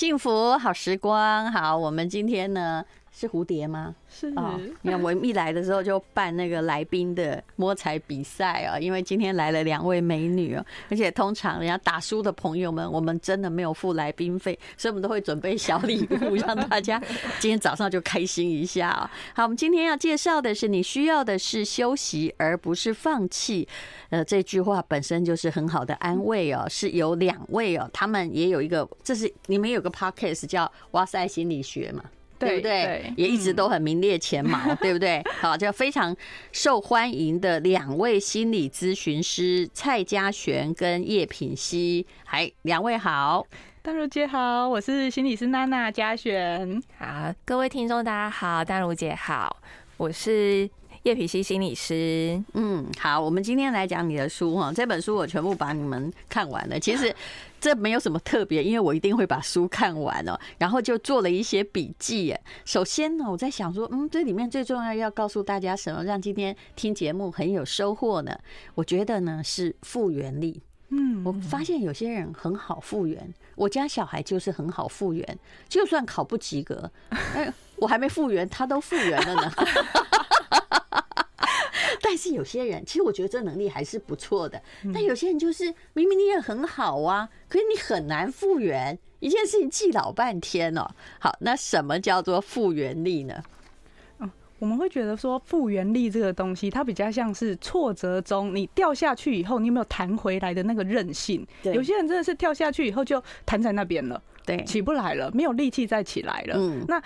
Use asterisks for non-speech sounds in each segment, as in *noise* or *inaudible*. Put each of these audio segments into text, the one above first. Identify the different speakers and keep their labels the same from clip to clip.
Speaker 1: 幸福好时光，好，我们今天呢是蝴蝶吗？
Speaker 2: 是，
Speaker 1: 你看我一来的时候就办那个来宾的摸彩比赛啊，因为今天来了两位美女哦，而且通常人家打输的朋友们，我们真的没有付来宾费，所以我们都会准备小礼物，让大家今天早上就开心一下啊。*laughs* 好，我们今天要介绍的是，你需要的是休息，而不是放弃。呃，这句话本身就是很好的安慰哦，是有两位哦，他们也有一个，这是你们有个 podcast 叫“哇塞心理学”嘛。对不对？也一直都很名列前茅，对不对？*laughs* 好，就非常受欢迎的两位心理咨询师蔡佳璇跟叶品熙，嗨，两位好，
Speaker 2: 大如姐好，我是心理师娜娜佳璇，
Speaker 3: 好，各位听众大家好，大如姐好，我是叶皮希心理师，
Speaker 1: 嗯，好，我们今天来讲你的书哈，这本书我全部把你们看完了，其实。这没有什么特别，因为我一定会把书看完哦，然后就做了一些笔记。首先呢，我在想说，嗯，这里面最重要要告诉大家什么，让今天听节目很有收获呢？我觉得呢是复原力。嗯，我发现有些人很好复原，我家小孩就是很好复原，就算考不及格，哎，我还没复原，他都复原了呢。*laughs* 但是有些人，其实我觉得这能力还是不错的。但有些人就是明明你也很好啊，可是你很难复原一件事情，记老半天哦。好，那什么叫做复原力呢？
Speaker 2: 嗯，我们会觉得说复原力这个东西，它比较像是挫折中你掉下去以后，你有没有弹回来的那个韧性？有些人真的是跳下去以后就弹在那边了，对，起不来了，没有力气再起来了。嗯，那。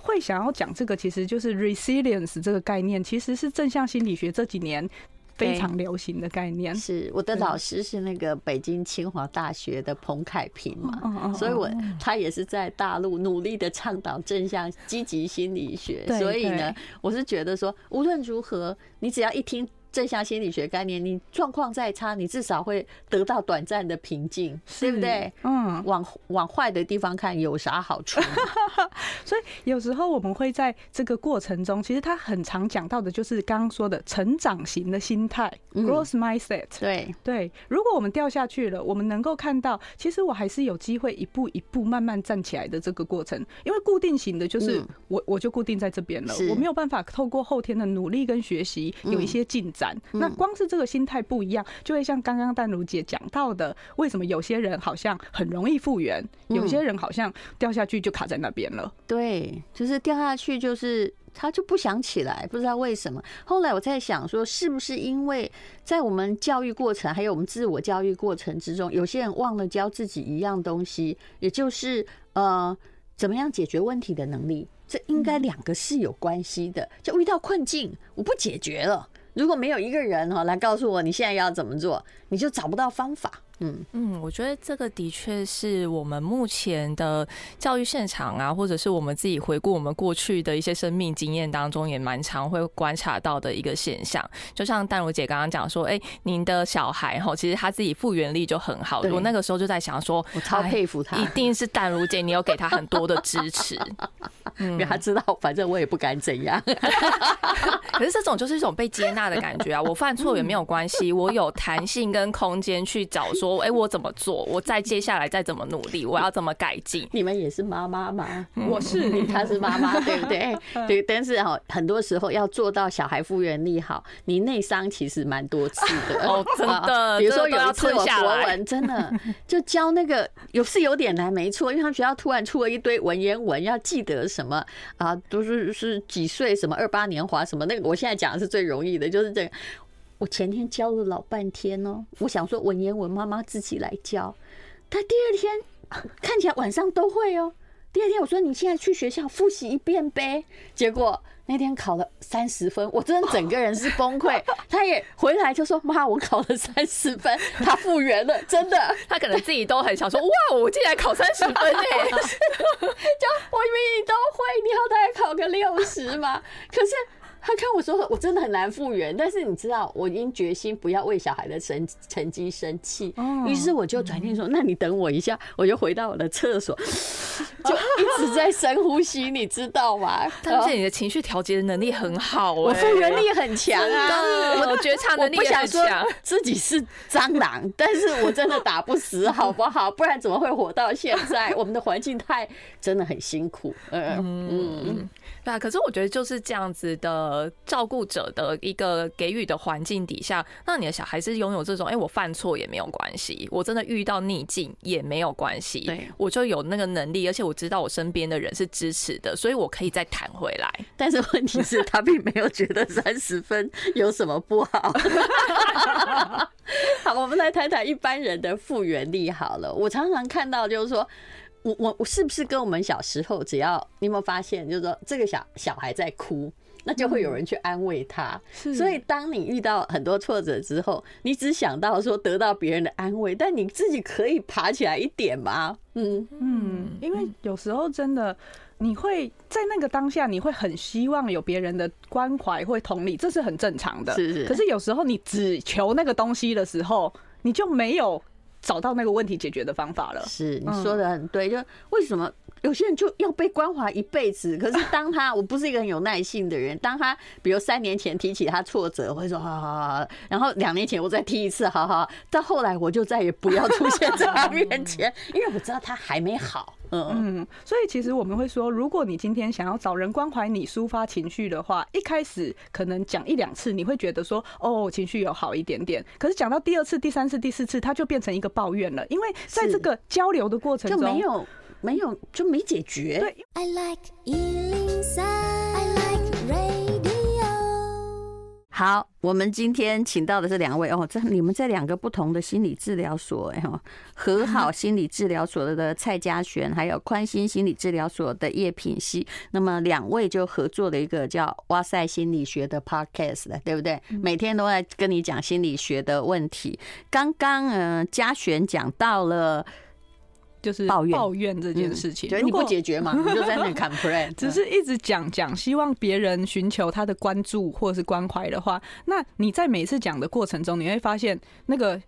Speaker 2: 会想要讲这个，其实就是 resilience 这个概念，其实是正向心理学这几年非常流行的概念。
Speaker 1: 是我的老师是那个北京清华大学的彭凯平嘛，所以我他也是在大陆努力的倡导正向积极心理学。所以呢，我是觉得说，无论如何，你只要一听。正向心理学概念，你状况再差，你至少会得到短暂的平静，对不对？嗯，往往坏的地方看有啥好处？*laughs*
Speaker 2: 所以有时候我们会在这个过程中，其实他很常讲到的就是刚刚说的成长型的心态，growth mindset。对对，如果我们掉下去了，我们能够看到，其实我还是有机会一步一步慢慢站起来的这个过程。因为固定型的，就是我我就固定在这边了，我没有办法透过后天的努力跟学习有一些进展。那光是这个心态不一样，就会像刚刚淡如姐讲到的，为什么有些人好像很容易复原，有些人好像掉下去就卡在那边了？
Speaker 1: 对，就是掉下去，就是他就不想起来，不知道为什么。后来我在想说，是不是因为在我们教育过程，还有我们自我教育过程之中，有些人忘了教自己一样东西，也就是呃，怎么样解决问题的能力。这应该两个是有关系的。就遇到困境，我不解决了。如果没有一个人哈来告诉我你现在要怎么做，你就找不到方法。嗯
Speaker 3: 嗯，我觉得这个的确是我们目前的教育现场啊，或者是我们自己回顾我们过去的一些生命经验当中，也蛮常会观察到的一个现象。就像淡如姐刚刚讲说，哎，您的小孩哈，其实他自己复原力就很好。我那个时候就在想说，
Speaker 1: 我超佩服他，
Speaker 3: 一定是淡如姐，你有给他很多的支持，*laughs*
Speaker 1: 因为他知道，反正我也不敢怎样。*laughs*
Speaker 3: 可是这种就是一种被接纳的感觉啊！我犯错也没有关系，我有弹性跟空间去找说。哎，我怎么做？我再接下来再怎么努力？我要怎么改进？
Speaker 1: 你们也是妈妈嘛？
Speaker 2: 我是你，
Speaker 1: 她是妈妈，*laughs* 对不对？对。但是哈，很多时候要做到小孩复原力好，你内伤其实蛮多次的 *laughs*
Speaker 3: 哦，真的。
Speaker 1: 比如说有一次我国文真的 *laughs* 就教那个有是有点难，没错，因为他们学校突然出了一堆文言文，要记得什么啊，都是是几岁什么二八年华什么那个，我现在讲的是最容易的，就是这个。我前天教了老半天哦，我想说文言文妈妈自己来教，他第二天看起来晚上都会哦。第二天我说你现在去学校复习一遍呗，结果那天考了三十分，我真的整个人是崩溃。*laughs* 他也回来就说妈，我考了三十分，他复原了，真的。
Speaker 3: 他可能自己都很想说哇，我竟然考三十分哎，*laughs*
Speaker 1: 就我以为你都会，你好歹考个六十嘛，可是。他看我说，我真的很难复原，但是你知道，我已经决心不要为小孩的成成绩生气。于是我就转念说：“那你等我一下。”我就回到我的厕所，就一直在深呼吸，你知道吗？
Speaker 3: 但是你的情绪调节的能力很好，
Speaker 1: 我复原力很强啊，
Speaker 3: 我的觉察能力很强。
Speaker 1: 自己是蟑螂，但是我真的打不死，好不好？不然怎么会活到现在？我们的环境太真的很辛苦。嗯嗯。
Speaker 3: 对啊，可是我觉得就是这样子的照顾者的一个给予的环境底下，那你的小孩是拥有这种，哎，我犯错也没有关系，我真的遇到逆境也没有关系，对，我就有那个能力，而且我知道我身边的人是支持的，所以我可以再弹回来。
Speaker 1: 但是问题是，他并没有觉得三十分有什么不好。*laughs* 好，我们来谈谈一般人的复原力好了。我常常看到就是说。我我我是不是跟我们小时候，只要你有没有发现，就是说这个小小孩在哭，那就会有人去安慰他。所以当你遇到很多挫折之后，你只想到说得到别人的安慰，但你自己可以爬起来一点吗？嗯
Speaker 2: 嗯，因为有时候真的你会在那个当下，你会很希望有别人的关怀或同理，这是很正常的。是是。可是有时候你只求那个东西的时候，你就没有。找到那个问题解决的方法了。
Speaker 1: 是，你说的很对。就为什么有些人就要被关怀一辈子？可是当他，我不是一个很有耐性的人。当他，比如三年前提起他挫折，我会说好好好，然后两年前我再提一次，好好。到后来我就再也不要出现在他面前，因为我知道他还没好。
Speaker 2: 嗯，所以其实我们会说，如果你今天想要找人关怀你、抒发情绪的话，一开始可能讲一两次，你会觉得说，哦，情绪有好一点点。可是讲到第二次、第三次、第四次，它就变成一个抱怨了，因为在这个交流的过程中，
Speaker 1: 就没有没有就没解决。
Speaker 2: 对。I like
Speaker 1: 好，我们今天请到的是两位哦，这你们在两个不同的心理治疗所，哎和好心理治疗所的蔡嘉璇，还有宽心心理治疗所的叶品熙，那么两位就合作了一个叫“哇塞心理学”的 podcast 的，对不对？每天都在跟你讲心理学的问题。刚刚嗯，嘉璇讲到了。
Speaker 2: 就是抱怨。抱怨这件事情，
Speaker 1: 对，你不解决嘛，*laughs* 你就在那 complain，
Speaker 2: 只是一直讲讲，希望别人寻求他的关注或是关怀的话，那你在每次讲的过程中，你会发现那个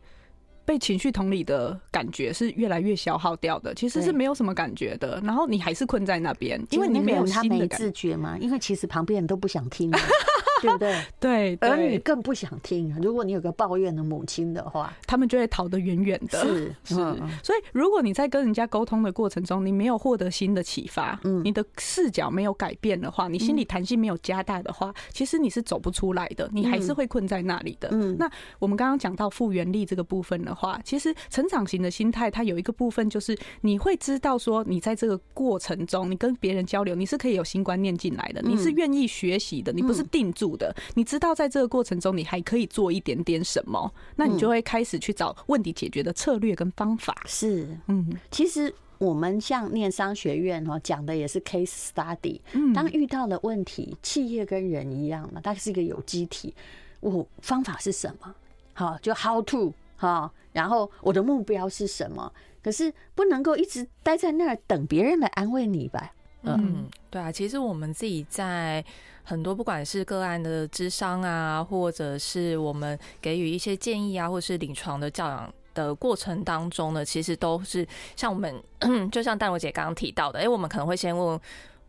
Speaker 2: 被情绪同理的感觉是越来越消耗掉的，其实是没有什么感觉的，然后你还是困在那边，因为你没有他没
Speaker 1: 自觉嘛，因为其实旁边人都不想听。*laughs* 对不 *laughs* 对？
Speaker 2: 对，
Speaker 1: 而你更不想听。如果你有个抱怨的母亲的话，
Speaker 2: 他们就会逃得远远的。是 *laughs* 是，所以如果你在跟人家沟通的过程中，你没有获得新的启发，嗯，你的视角没有改变的话，你心理弹性没有加大的话，其实你是走不出来的，你还是会困在那里的。嗯，那我们刚刚讲到复原力这个部分的话，其实成长型的心态，它有一个部分就是你会知道说，你在这个过程中，你跟别人交流，你是可以有新观念进来的，你是愿意学习的，你不是定住的，你知道在这个过程中，你还可以做一点点什么，那你就会开始去找问题解决的策略跟方法。
Speaker 1: 是，嗯，其实我们像念商学院哈，讲的也是 case study。嗯，当遇到了问题，企业跟人一样嘛，它是一个有机体。我方法是什么？好，就 how to 哈，然后我的目标是什么？可是不能够一直待在那儿等别人来安慰你吧？
Speaker 3: 嗯，对啊，其实我们自己在。很多不管是个案的智商啊，或者是我们给予一些建议啊，或者是临床的教养的过程当中呢，其实都是像我们，*clears throat* 就像淡如姐刚刚提到的，哎，我们可能会先问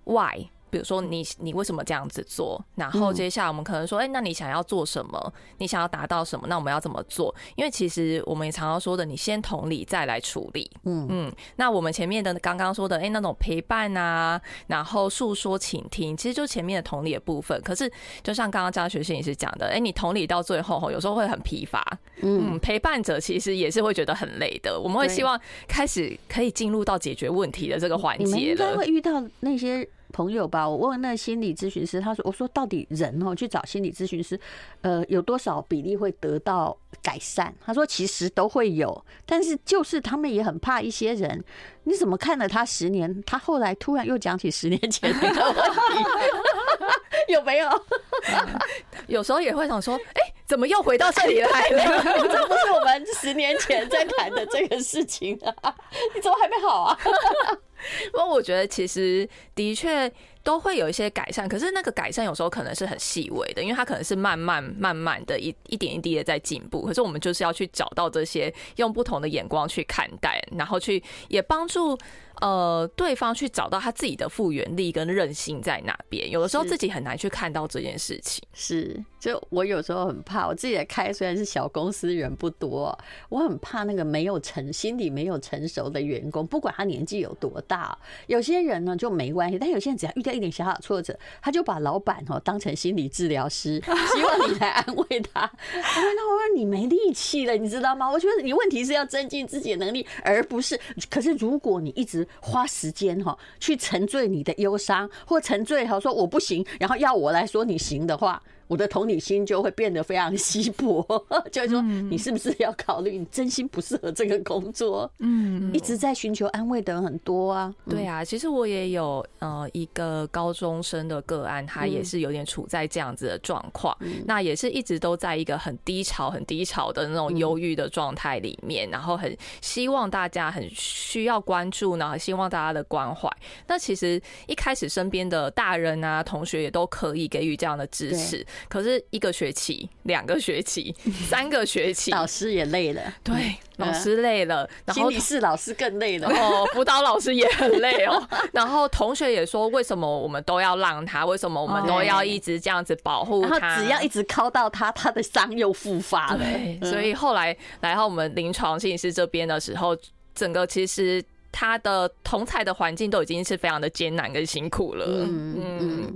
Speaker 3: why。比如说你你为什么这样子做？然后接下来我们可能说，哎，那你想要做什么？你想要达到什么？那我们要怎么做？因为其实我们也常常说的，你先同理再来处理。嗯嗯。那我们前面的刚刚说的，哎，那种陪伴啊，然后诉说、倾听，其实就前面的同理的部分。可是就像刚刚张学信也是讲的，哎，你同理到最后吼，有时候会很疲乏。嗯。陪伴者其实也是会觉得很累的。我们会希望开始可以进入到解决问题的这个环节了。
Speaker 1: 应该会遇到那些。朋友吧，我问那心理咨询师，他说：“我说到底人哦去找心理咨询师，呃，有多少比例会得到改善？”他说：“其实都会有，但是就是他们也很怕一些人。你怎么看了他十年，他后来突然又讲起十年前那个问题，*laughs* 有没有？
Speaker 3: 有时候也会想说，哎，怎么又回到这里来了？*laughs*
Speaker 1: 这不是我们十年前在谈的这个事情啊？你怎么还没好啊？” *laughs*
Speaker 3: 不过我觉得，其实的确都会有一些改善。可是那个改善有时候可能是很细微的，因为它可能是慢慢慢慢的一一点一滴的在进步。可是我们就是要去找到这些，用不同的眼光去看待，然后去也帮助。呃，对方去找到他自己的复原力跟韧性在哪边，有的时候自己很难去看到这件事情。
Speaker 1: 是，就我有时候很怕，我自己也开虽然是小公司，人不多，我很怕那个没有成心理没有成熟的员工，不管他年纪有多大，有些人呢就没关系，但有些人只要遇到一点小小挫折，他就把老板哦当成心理治疗师，*laughs* 希望你来安慰他。那 *laughs* 我说你没力气了，你知道吗？我觉得你问题是要增进自己的能力，而不是。可是如果你一直花时间哈，去沉醉你的忧伤，或沉醉哈，说我不行，然后要我来说你行的话。我的同理心就会变得非常稀薄，*laughs* 就是说，你是不是要考虑，你真心不适合这个工作？嗯，一直在寻求安慰的人很多啊。
Speaker 3: 对啊，其实我也有呃一个高中生的个案，他也是有点处在这样子的状况，那也是一直都在一个很低潮、很低潮的那种忧郁的状态里面，然后很希望大家很需要关注，然后希望大家的关怀。那其实一开始身边的大人啊、同学也都可以给予这样的支持。可是一个学期、两个学期、*laughs* 三个学期，
Speaker 1: 老师也累了。
Speaker 3: 对，老师累了，然后
Speaker 1: 心理师老师更累了。
Speaker 3: 哦，辅导老师也很累哦。*laughs* 然后同学也说，为什么我们都要让他？为什么我们都要一直这样子保护他？
Speaker 1: 只要一直靠到他，他的伤又复发了。
Speaker 3: 对，所以后来来到我们临床心理师这边的时候，整个其实他的同才的环境都已经是非常的艰难跟辛苦了。嗯嗯。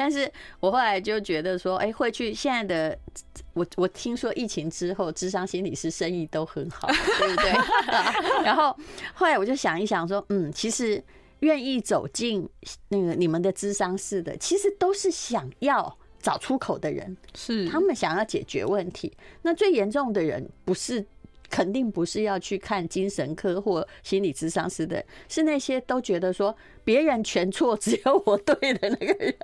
Speaker 1: 但是我后来就觉得说，哎，会去现在的我，我听说疫情之后，智商心理师生意都很好，对不对？*laughs* *laughs* 然后后来我就想一想说，嗯，其实愿意走进那个你们的智商室的，其实都是想要找出口的人，是他们想要解决问题。那最严重的人不是。肯定不是要去看精神科或心理咨商师的，是那些都觉得说别人全错，只有我对的那个人。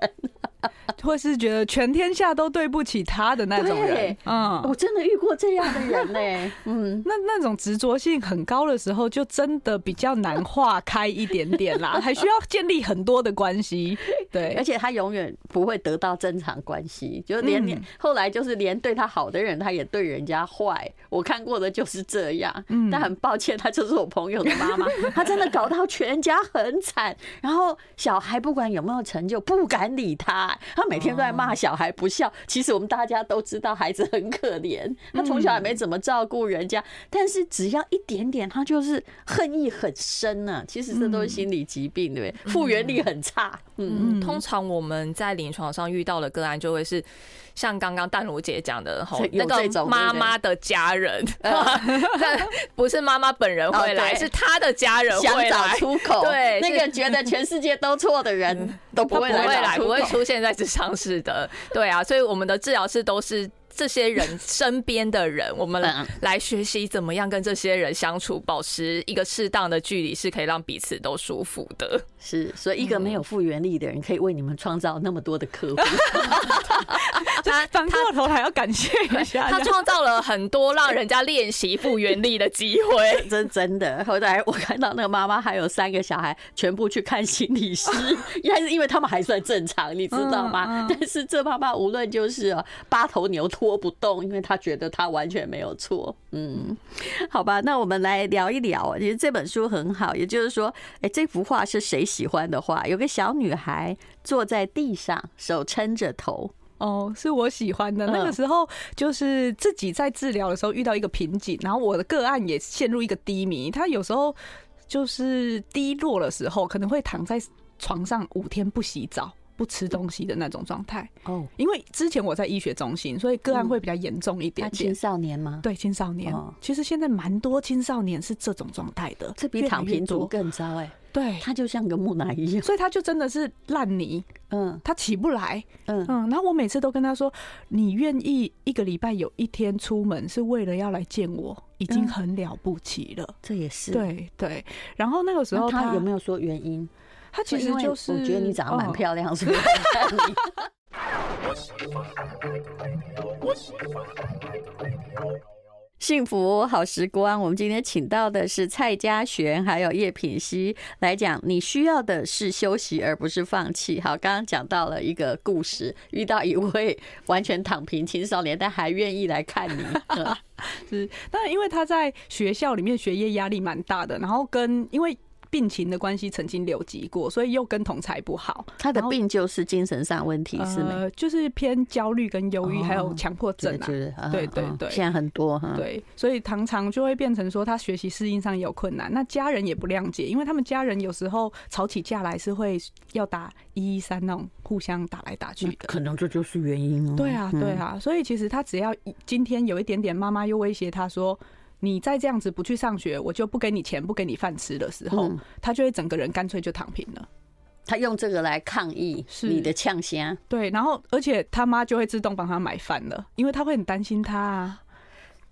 Speaker 1: *laughs*
Speaker 2: 或是觉得全天下都对不起他的那种人，
Speaker 1: 嗯，我真的遇过这样的人呢。*laughs* 嗯，
Speaker 2: 那那种执着性很高的时候，就真的比较难化开一点点啦，*laughs* 还需要建立很多的关系。对，
Speaker 1: 而且他永远不会得到正常关系，就连连后来就是连对他好的人，他也对人家坏。我看过的就是这样。嗯，但很抱歉，他就是我朋友的妈妈，他真的搞到全家很惨，然后小孩不管有没有成就，不敢理他。他每天都在骂小孩不孝，其实我们大家都知道孩子很可怜，他从小也没怎么照顾人家，但是只要一点点，他就是恨意很深呢。其实这都是心理疾病，对不对？复原力很差。
Speaker 3: 嗯，通常我们在临床上遇到的个案就会是像刚刚淡如姐讲的，吼，*laughs* 那个妈妈的家人，*laughs* 不是妈妈本人会来，是他的家人会来，
Speaker 1: 想找出口。对，那个觉得全世界都错的人 *laughs* 都不会来，
Speaker 3: 不会出现在职场室的。对啊，所以我们的治疗师都是。这些人身边的人，我们来学习怎么样跟这些人相处，保持一个适当的距离，是可以让彼此都舒服的。
Speaker 1: 是，所以一个没有复原力的人，可以为你们创造那么多的客户。*laughs*
Speaker 2: 他反过头还要感谢一下，
Speaker 3: 他创造了很多让人家练习复原力的机会。*laughs*
Speaker 1: 真真的，后来我看到那个妈妈还有三个小孩，全部去看心理师，*laughs* 还是因为他们还算正常，你知道吗？但是这妈妈无论就是八头牛秃。拖不动，因为他觉得他完全没有错。嗯，好吧，那我们来聊一聊。其实这本书很好，也就是说，哎，这幅画是谁喜欢的画？有个小女孩坐在地上，手撑着头。
Speaker 2: 哦，是我喜欢的。那个时候就是自己在治疗的时候遇到一个瓶颈，然后我的个案也陷入一个低迷。他有时候就是低落的时候，可能会躺在床上五天不洗澡。不吃东西的那种状态哦，因为之前我在医学中心，所以个案会比较严重一点点。
Speaker 1: 青少年吗？
Speaker 2: 对，青少年。其实现在蛮多青少年是这种状态的，
Speaker 1: 这比躺平族更糟哎。
Speaker 2: 对，
Speaker 1: 他就像个木乃伊，
Speaker 2: 所以他就真的是烂泥。嗯，他起不来。嗯嗯，然后我每次都跟他说：“你愿意一个礼拜有一天出门，是为了要来见我，已经很了不起了。”
Speaker 1: 这也是
Speaker 2: 对对。然后那个时候
Speaker 1: 他有没有说原因？
Speaker 2: 他其实就是，
Speaker 1: 我觉得你长得蛮漂亮，是不是？*laughs* 幸福好时光，我们今天请到的是蔡佳璇，还有叶品熙来讲。你需要的是休息，而不是放弃。好，刚刚讲到了一个故事，遇到一位完全躺平青少年，但还愿意来看你。*laughs*
Speaker 2: 是，但因为他在学校里面学业压力蛮大的，然后跟因为。病情的关系曾经留级过，所以又跟同才不好。
Speaker 1: 他的病就是精神上问题，是吗？
Speaker 2: 呃，就是偏焦虑跟忧郁，还有强迫症啊。对对对，
Speaker 1: 现在很多哈。
Speaker 2: 对，所以常常就会变成说他学习适应上也有困难。那家人也不谅解，因为他们家人有时候吵起架来是会要打一一三那种互相打来打去的。
Speaker 1: 可能这就是原因哦。
Speaker 2: 对啊，对啊。所以其实他只要今天有一点点，妈妈又威胁他说。你再这样子不去上学，我就不给你钱，不给你饭吃的时候，他就会整个人干脆就躺平了。
Speaker 1: 他用这个来抗议你的呛声，
Speaker 2: 对，然后而且他妈就会自动帮他买饭了，因为他会很担心他啊。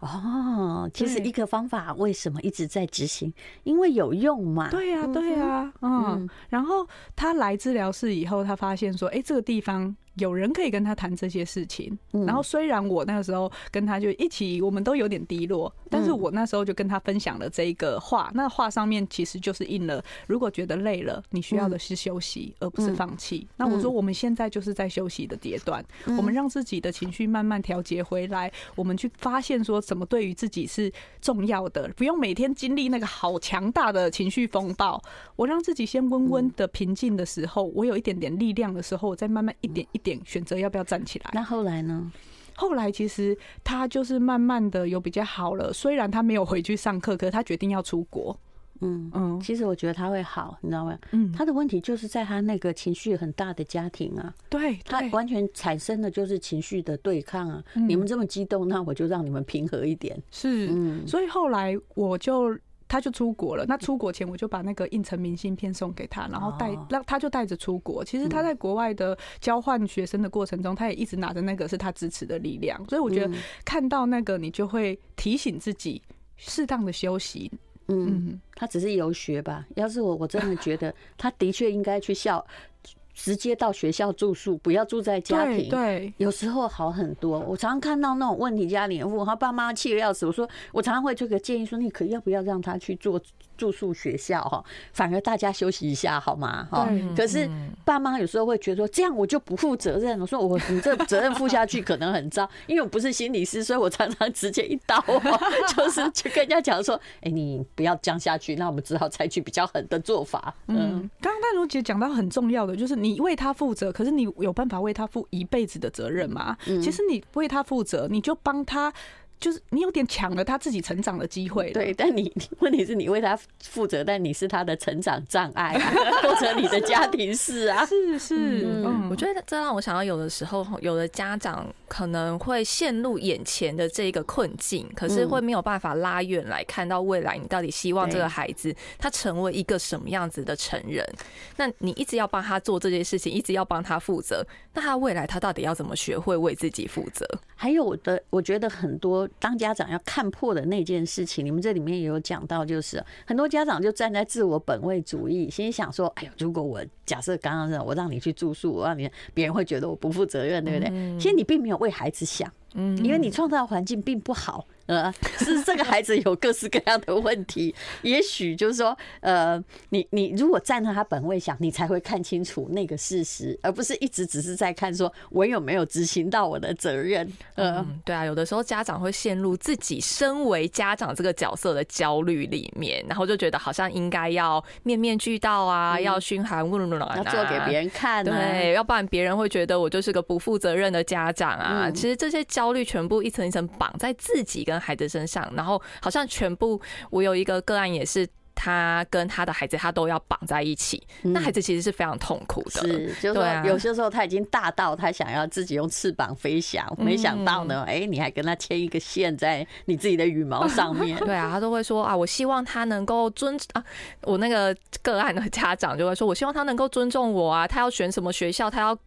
Speaker 1: 哦，其实一个方法为什么一直在执行？因为有用嘛。
Speaker 2: 对呀，对呀，嗯。然后他来治疗室以后，他发现说，哎，这个地方。有人可以跟他谈这些事情，然后虽然我那个时候跟他就一起，我们都有点低落，但是我那时候就跟他分享了这一个话，那话上面其实就是印了，如果觉得累了，你需要的是休息，而不是放弃。那我说我们现在就是在休息的阶段，我们让自己的情绪慢慢调节回来，我们去发现说什么对于自己是重要的，不用每天经历那个好强大的情绪风暴。我让自己先温温的平静的时候，我有一点点力量的时候，我再慢慢一点一。点选择要不要站起来？
Speaker 1: 那后来呢？
Speaker 2: 后来其实他就是慢慢的有比较好了。虽然他没有回去上课，可是他决定要出国。
Speaker 1: 嗯嗯，其实我觉得他会好，你知道吗？嗯，他的问题就是在他那个情绪很大的家庭啊。
Speaker 2: 对，
Speaker 1: 他完全产生的就是情绪的对抗啊。你们这么激动，那我就让你们平和一点。
Speaker 2: 是，嗯，所以后来我就。他就出国了。那出国前，我就把那个印成明信片送给他，然后带让他就带着出国。其实他在国外的交换学生的过程中，他也一直拿着那个是他支持的力量。所以我觉得看到那个，你就会提醒自己适当的休息。
Speaker 1: 嗯，他只是游学吧？要是我，我真的觉得他的确应该去校。直接到学校住宿，不要住在家庭。
Speaker 2: 对，
Speaker 1: 有时候好很多。我常常看到那种问题家庭我，他爸妈气得要死。我说，我常常会这个建议说，你可要不要让他去做住宿学校哈？反而大家休息一下好吗？哈。可是爸妈有时候会觉得说，这样我就不负责任。我说我你这责任负下去可能很糟，因为我不是心理师，所以我常常直接一刀，就是去跟人家讲说，哎，你不要这样下去，那我们只好采取比较狠的做法。
Speaker 2: 嗯，刚刚淡如姐讲到很重要的就是。你为他负责，可是你有办法为他负一辈子的责任吗？其实你为他负责，你就帮他。就是你有点抢了他自己成长的机会，
Speaker 1: 对。但你 *laughs* 问题是你为他负责，但你是他的成长障碍，*laughs* 或者你的家庭事啊。*laughs*
Speaker 2: 是是，
Speaker 3: 嗯，我觉得这让我想到，有的时候有的家长可能会陷入眼前的这个困境，可是会没有办法拉远来看到未来。你到底希望这个孩子他成为一个什么样子的成人？那你一直要帮他做这件事情，一直要帮他负责，那他未来他到底要怎么学会为自己负责？
Speaker 1: 还有我的，我觉得很多。当家长要看破的那件事情，你们这里面也有讲到，就是很多家长就站在自我本位主义，心想说：“哎呦，如果我假设刚刚让我让你去住宿，我让你别人会觉得我不负责任，对不对？”其实你并没有为孩子想，嗯，因为你创造的环境并不好。呃，*laughs* 是这个孩子有各式各样的问题，*laughs* 也许就是说，呃，你你如果站在他本位想，你才会看清楚那个事实，而不是一直只是在看说我有没有执行到我的责任。呃，
Speaker 3: 对啊，有的时候家长会陷入自己身为家长这个角色的焦虑里面，然后就觉得好像应该要面面俱到啊，要嘘寒问暖啊，
Speaker 1: 要做给别人看，
Speaker 3: 对，要不然别人会觉得我就是个不负责任的家长啊。其实这些焦虑全部一层一层绑在自己跟孩子身上，然后好像全部，我有一个个案也是，他跟他的孩子他都要绑在一起，那孩子其实是非常痛苦的。
Speaker 1: 是，就是说有些时候他已经大到他想要自己用翅膀飞翔，没想到呢，哎，你还跟他牵一个线在你自己的羽毛上面。*laughs*
Speaker 3: 对啊，他都会说啊，我希望他能够尊啊，我那个个案的家长就会说，我希望他能够尊重我啊，他要选什么学校，他要。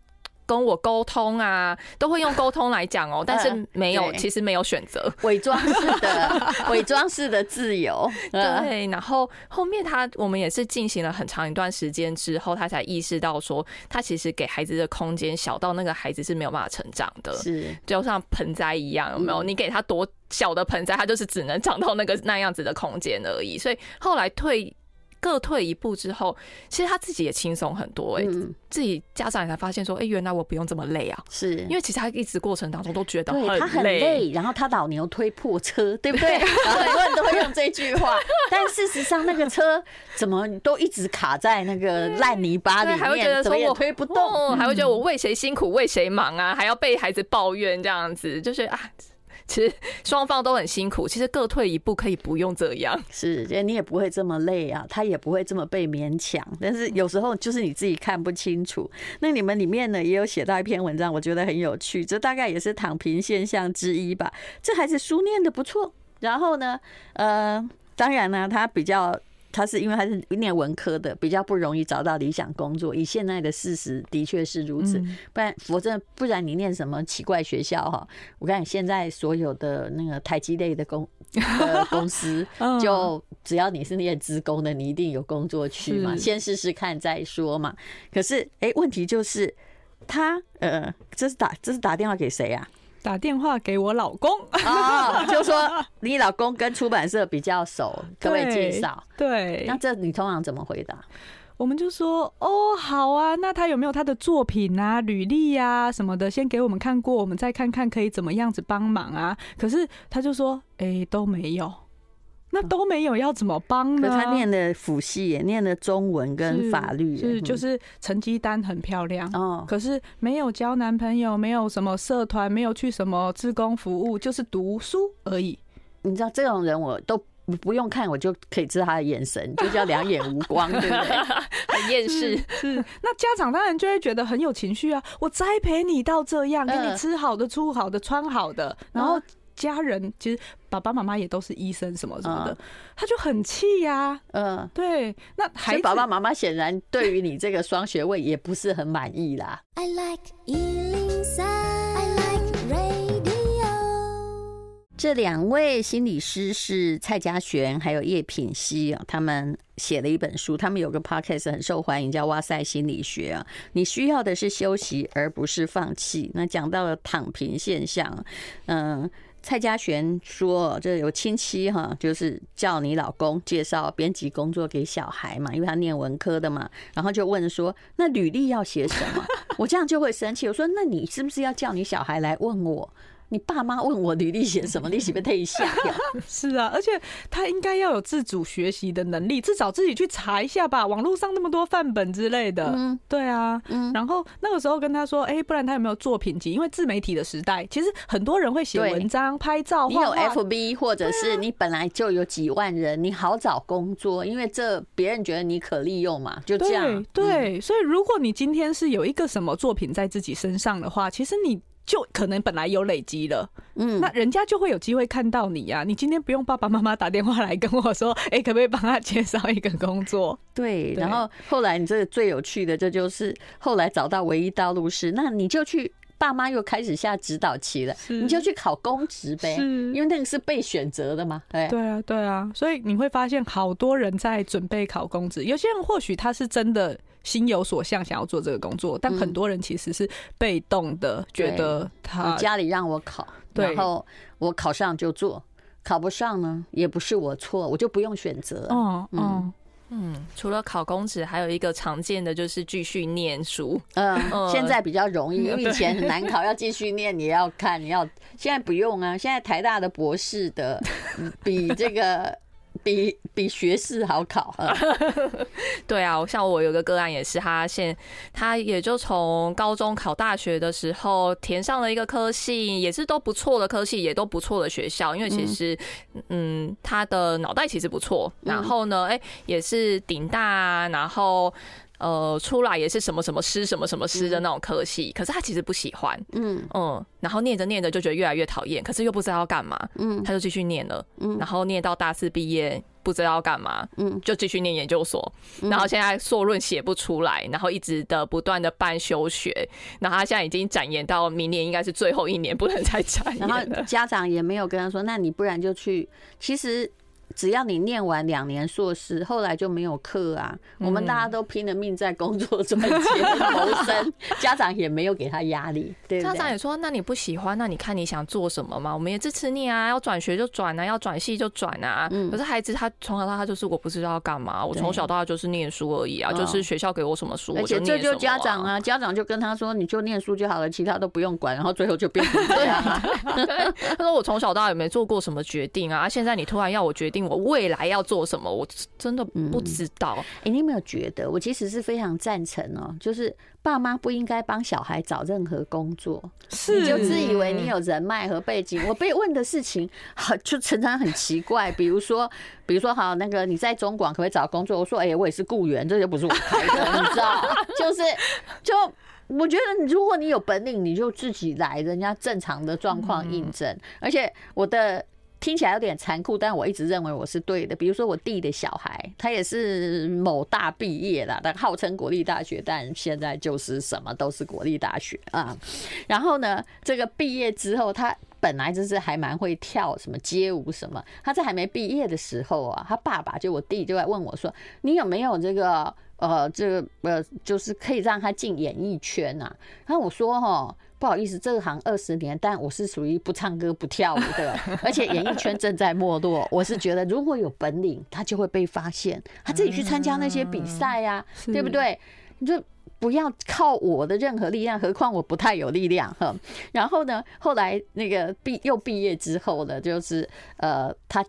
Speaker 3: 跟我沟通啊，都会用沟通来讲哦，但是没有，其实没有选择，*laughs*
Speaker 1: 伪装式的 *laughs* 伪装式的自由。
Speaker 3: 对，然后后面他我们也是进行了很长一段时间之后，他才意识到说，他其实给孩子的空间小到那个孩子是没有办法成长的，
Speaker 1: 是
Speaker 3: 就像盆栽一样，有没有？你给他多小的盆栽，他就是只能长到那个那样子的空间而已。所以后来退。各退一步之后，其实他自己也轻松很多哎、欸，嗯、自己家长也才发现说，哎、欸，原来我不用这么累啊，
Speaker 1: 是。
Speaker 3: 因为其实他一直过程当中都觉得很累，
Speaker 1: 他很累，然后他老牛推破车，对不对？*laughs* 很多人都会用这句话，但事实上那个车怎么都一直卡在那个烂泥巴里面，
Speaker 3: 还会觉得说我
Speaker 1: 推不动，嗯、
Speaker 3: 还会觉得我为谁辛苦为谁忙啊，还要被孩子抱怨这样子，就是啊。其实双方都很辛苦，其实各退一步可以不用这样，*laughs*
Speaker 1: 是，因为你也不会这么累啊，他也不会这么被勉强。但是有时候就是你自己看不清楚。那你们里面呢也有写到一篇文章，我觉得很有趣，这大概也是躺平现象之一吧。这孩子书念的不错，然后呢，呃，当然呢，他比较。他是因为他是念文科的，比较不容易找到理想工作。以现在的事实的确是如此，不然否则不然你念什么奇怪学校哈？我看现在所有的那个台积类的公呃公司，*laughs* 就只要你是念职工的，你一定有工作去嘛，先试试看再说嘛。可是哎，问题就是他呃，这是打这是打电话给谁呀？
Speaker 2: 打电话给我老公
Speaker 1: 啊，就说你老公跟出版社比较熟，可不可以介绍？
Speaker 2: 对，
Speaker 1: 那这你通常怎么回答？
Speaker 2: 我们就说哦，好啊，那他有没有他的作品啊、履历啊什么的，先给我们看过，我们再看看可以怎么样子帮忙啊。可是他就说，哎，都没有。那都没有要怎么帮呢？
Speaker 1: 他念的辅系也念的中文跟法律，
Speaker 2: 是就是成绩单很漂亮哦。可是没有交男朋友，没有什么社团，没有去什么志工服务，就是读书而已。
Speaker 1: 你知道这种人，我都不用看，我就可以知道他的眼神，就叫两眼无光，*laughs* 对不对？
Speaker 3: 很厌世。
Speaker 2: 是。那家长当然就会觉得很有情绪啊！我栽培你到这样，给你吃好的、住好的、穿好的，然后。家人其实爸爸妈妈也都是医生什么什么的，他就很气呀。嗯，对，那孩子
Speaker 1: 爸爸妈妈显然对于你这个双学位也不是很满意啦。I like 103, I like radio。这两位心理师是蔡嘉璇还有叶品熙啊，他们写了一本书，他们有个 podcast 很受欢迎，叫《哇塞心理学》啊。你需要的是休息，而不是放弃。那讲到了躺平现象，嗯。蔡家璇说：“这有亲戚哈，就是叫你老公介绍编辑工作给小孩嘛，因为他念文科的嘛。然后就问说：那履历要写什么？我这样就会生气。我说：那你是不是要叫你小孩来问我？”你爸妈问我履历写什么，你是不是特意吓掉？*laughs*
Speaker 2: 是啊，而且他应该要有自主学习的能力，至少自己去查一下吧。网络上那么多范本之类的，嗯，对啊，嗯。然后那个时候跟他说，哎，不然他有没有作品集？因为自媒体的时代，其实很多人会写文章、拍照。你
Speaker 1: 有 FB，或者是你本来就有几万人，你好找工作，因为这别人觉得你可利用嘛，就这样。
Speaker 2: 对，所以如果你今天是有一个什么作品在自己身上的话，其实你。就可能本来有累积了，嗯，那人家就会有机会看到你呀。你今天不用爸爸妈妈打电话来跟我说，*laughs* 哎，可不可以帮他介绍一个工作？
Speaker 1: 对，然后后来你这个最有趣的，这就是后来找到唯一道路是，那你就去爸妈又开始下指导棋了，你就去考公职呗，因为那个是被选择的嘛。对，
Speaker 2: 对啊，对啊，所以你会发现好多人在准备考公职，有些人或许他是真的。心有所向，想要做这个工作，但很多人其实是被动的，觉得他
Speaker 1: 家里让我考，然后我考上就做，考不上呢也不是我错，我就不用选择。
Speaker 2: 嗯嗯
Speaker 3: 嗯，除了考公职，还有一个常见的就是继续念书。
Speaker 1: 嗯，现在比较容易，因为以前很难考，要继续念，你要看，你要现在不用啊，现在台大的博士的比这个。比比学士好考，*laughs*
Speaker 3: 对啊，像我有个个案也是，他现他也就从高中考大学的时候填上了一个科系，也是都不错的科系，也都不错的学校，因为其实嗯，他的脑袋其实不错，然后呢，哎，也是顶大，然后。呃，出来也是什么什么师什么什么师的那种科系，可是他其实不喜欢，嗯嗯，然后念着念着就觉得越来越讨厌，可是又不知道要干嘛，嗯，他就继续念了，嗯，然后念到大四毕业。不知道要干嘛，嗯，就继续念研究所，然后现在硕论写不出来，然后一直的不断的办休学，然后他现在已经展延到明年应该是最后一年，不能再展延了。
Speaker 1: 然后家长也没有跟他说，那你不然就去，其实。只要你念完两年硕士，后来就没有课啊。我们大家都拼了命在工作赚钱谋生，家长也没有给他压力。*laughs* 对，
Speaker 3: 家长也说：“那你不喜欢，那你看你想做什么嘛？我们也支持你啊，要转学就转啊，要转系就转啊。”可是孩子他从小到大就是我不知道要干嘛，我从小到大就是念书而已啊，就是学校给我什么书，而且
Speaker 1: 这就家长啊，家长就跟他说：“你就念书就好了，其他都不用管。”然后最后就变成这样。*laughs* *laughs*
Speaker 3: 他说：“我从小到大也没做过什么决定啊，现在你突然要我决定我未来要做什么，我真的不知道。哎、
Speaker 1: 嗯欸，你有没有觉得我其实是非常赞成哦？就是爸妈不应该帮小孩找任何工作，是你就自以为你有人脉和背景。我被问的事情很就常常很奇怪，比如说，比如说好那个你在中广可不可以找工作？我说哎、欸，我也是雇员，这就不是我开的，你知道？*laughs* 就是就我觉得如果你有本领，你就自己来，人家正常的状况应征。而且我的。听起来有点残酷，但我一直认为我是对的。比如说我弟的小孩，他也是某大毕业了，但号称国立大学，但现在就是什么都是国立大学啊。*laughs* 然后呢，这个毕业之后，他本来就是还蛮会跳什么街舞什么。他在还没毕业的时候啊，他爸爸就我弟就来问我说：“你有没有这个呃，这个呃，就是可以让他进演艺圈啊？”然后我说：“哈。”不好意思，这个行二十年，但我是属于不唱歌不跳舞的，*laughs* 而且演艺圈正在没落。我是觉得，如果有本领，他就会被发现，他自己去参加那些比赛呀，对不对？你就不要靠我的任何力量，何况我不太有力量哈。然后呢，后来那个毕又毕业之后呢，就是呃，他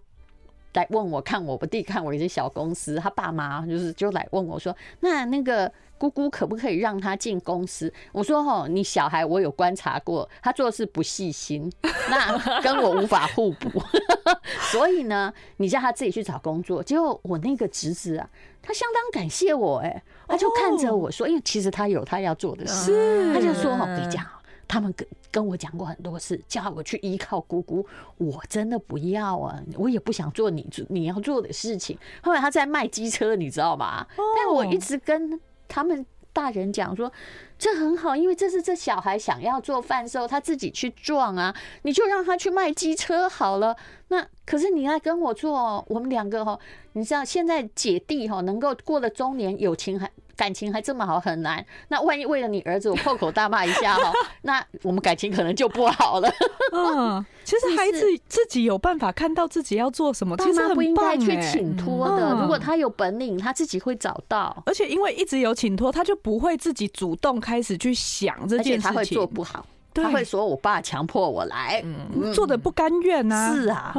Speaker 1: 来问我看我，不弟看我一些小公司，他爸妈就是就来问我说，那那个。姑姑可不可以让他进公司？我说齁，你小孩我有观察过，他做事不细心，*laughs* 那跟我无法互补，*laughs* 所以呢，你叫他自己去找工作。结果我那个侄子啊，他相当感谢我，哎，他就看着我说，因为其实他有他要做的事，他就说齁，跟你讲，他们跟跟我讲过很多次，叫我去依靠姑姑，我真的不要啊，我也不想做你你要做的事情。后来他在卖机车，你知道吗？但我一直跟。他们大人讲说，这很好，因为这是这小孩想要做饭时候，他自己去撞啊，你就让他去卖机车好了。那可是你来跟我做，我们两个哈，你知道现在姐弟哈能够过了中年，友情还。感情还这么好很难，那万一为了你儿子我破口大骂一下哈，*laughs* 那我们感情可能就不好了。
Speaker 2: 嗯，其实孩子自己有办法看到自己要做什么，其实不应该
Speaker 1: 去请托的。如果他有本领，他自己会找到。
Speaker 2: 而且因为一直有请托，他就不会自己主动开始去想这件事情。
Speaker 1: 他会做不好，他会说我爸强迫我来，
Speaker 2: 嗯，做的不甘愿啊。
Speaker 1: 是啊，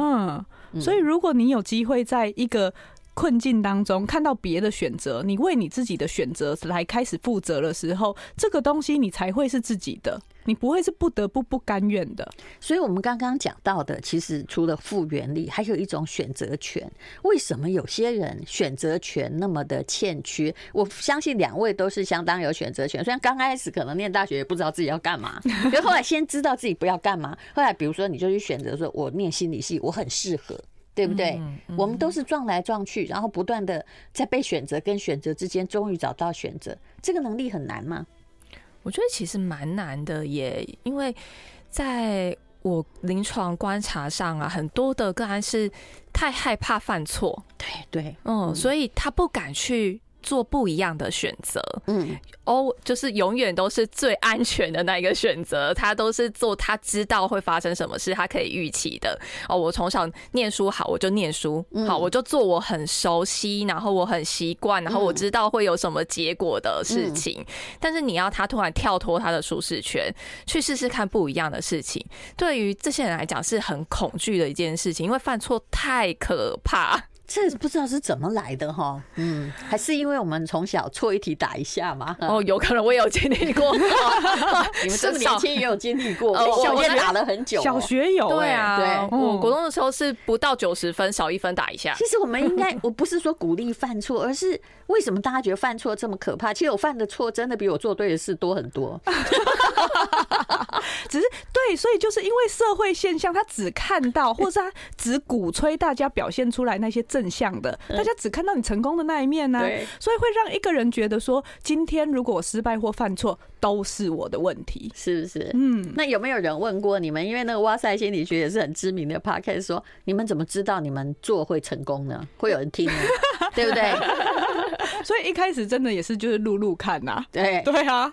Speaker 2: 嗯，所以如果你有机会在一个。困境当中看到别的选择，你为你自己的选择来开始负责的时候，这个东西你才会是自己的，你不会是不得不不甘愿的。
Speaker 1: 所以，我们刚刚讲到的，其实除了复原力，还有一种选择权。为什么有些人选择权那么的欠缺？我相信两位都是相当有选择权。虽然刚开始可能念大学也不知道自己要干嘛，*laughs* 因为后来先知道自己不要干嘛，后来比如说你就去选择说，我念心理系，我很适合。对不对？我们都是撞来撞去，然后不断的在被选择跟选择之间，终于找到选择。这个能力很难吗？
Speaker 3: 我觉得其实蛮难的耶，因为在我临床观察上啊，很多的个案是太害怕犯错，
Speaker 1: 对对，
Speaker 3: 嗯，所以他不敢去。做不一样的选择，嗯，哦，就是永远都是最安全的那一个选择。他都是做他知道会发生什么事，他可以预期的。哦，我从小念书好，我就念书好，我就做我很熟悉，然后我很习惯，然后我知道会有什么结果的事情。但是你要他突然跳脱他的舒适圈，去试试看不一样的事情，对于这些人来讲是很恐惧的一件事情，因为犯错太可怕。
Speaker 1: 这不知道是怎么来的哈，嗯，还是因为我们从小错一题打一下嘛？
Speaker 3: 哦，有可能我也有经历过，*laughs*
Speaker 1: 你们这么 *laughs* 年轻也有经历过，小学打了很久，
Speaker 2: 小学有，
Speaker 3: 对啊，对，我国中的时候是不到九十分，少一分打一下。
Speaker 1: 其实我们应该，*laughs* 我不是说鼓励犯错，而是为什么大家觉得犯错这么可怕？其实我犯的错真的比我做对的事多很多，
Speaker 2: 只是对，所以就是因为社会现象，他只看到，或者他只鼓吹大家表现出来那些正向的，大家只看到你成功的那一面呢，所以会让一个人觉得说，今天如果我失败或犯错，都是我的问题，
Speaker 1: 是不是？嗯，那有没有人问过你们？因为那个哇塞心理学也是很知名的 podcast，说你们怎么知道你们做会成功呢？会有人听呢，*laughs* 对不对？*laughs*
Speaker 2: 所以一开始真的也是就是录录看呐，
Speaker 1: 对
Speaker 2: 对啊。